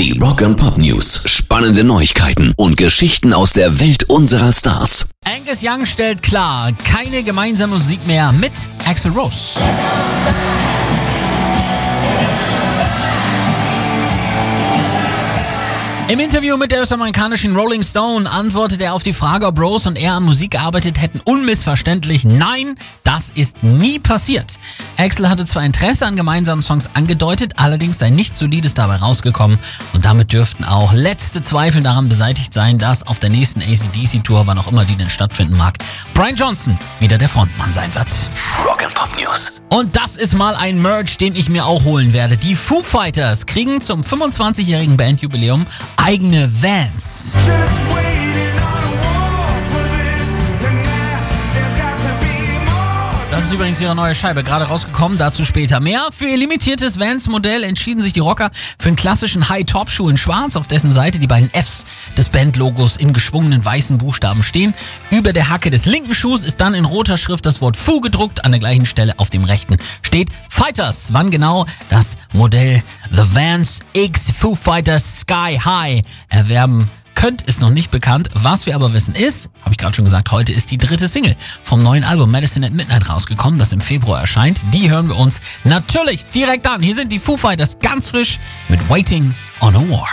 Die Rock and Pop News. Spannende Neuigkeiten und Geschichten aus der Welt unserer Stars. Angus Young stellt klar, keine gemeinsame Musik mehr mit Axel Rose. Im Interview mit der US-amerikanischen Rolling Stone antwortet er auf die Frage, ob Rose und er an Musik gearbeitet hätten, unmissverständlich Nein, das ist nie passiert. Axel hatte zwar Interesse an gemeinsamen Songs angedeutet, allerdings sei nichts Solides dabei rausgekommen und damit dürften auch letzte Zweifel daran beseitigt sein, dass auf der nächsten ACDC-Tour, wann auch immer die denn stattfinden mag, Brian Johnson wieder der Frontmann sein wird. Rock and Pop News. Und das ist mal ein Merch, den ich mir auch holen werde. Die Foo Fighters kriegen zum 25-jährigen Bandjubiläum eigene Vans. Das ist übrigens ihre neue Scheibe, gerade rausgekommen, dazu später mehr. Für ihr limitiertes Vans-Modell entschieden sich die Rocker für einen klassischen High-Top-Schuh in schwarz, auf dessen Seite die beiden Fs des Bandlogos in geschwungenen weißen Buchstaben stehen. Über der Hacke des linken Schuhs ist dann in roter Schrift das Wort Foo gedruckt, an der gleichen Stelle auf dem rechten steht Fighters. Wann genau das Modell The Vans X Foo Fighters Sky High erwerben könnt, ist noch nicht bekannt. Was wir aber wissen ist, habe ich gerade schon gesagt, heute ist die dritte Single vom neuen Album Medicine at Midnight rausgekommen, das im Februar erscheint. Die hören wir uns natürlich direkt an. Hier sind die Foo Fighters ganz frisch mit Waiting on a War.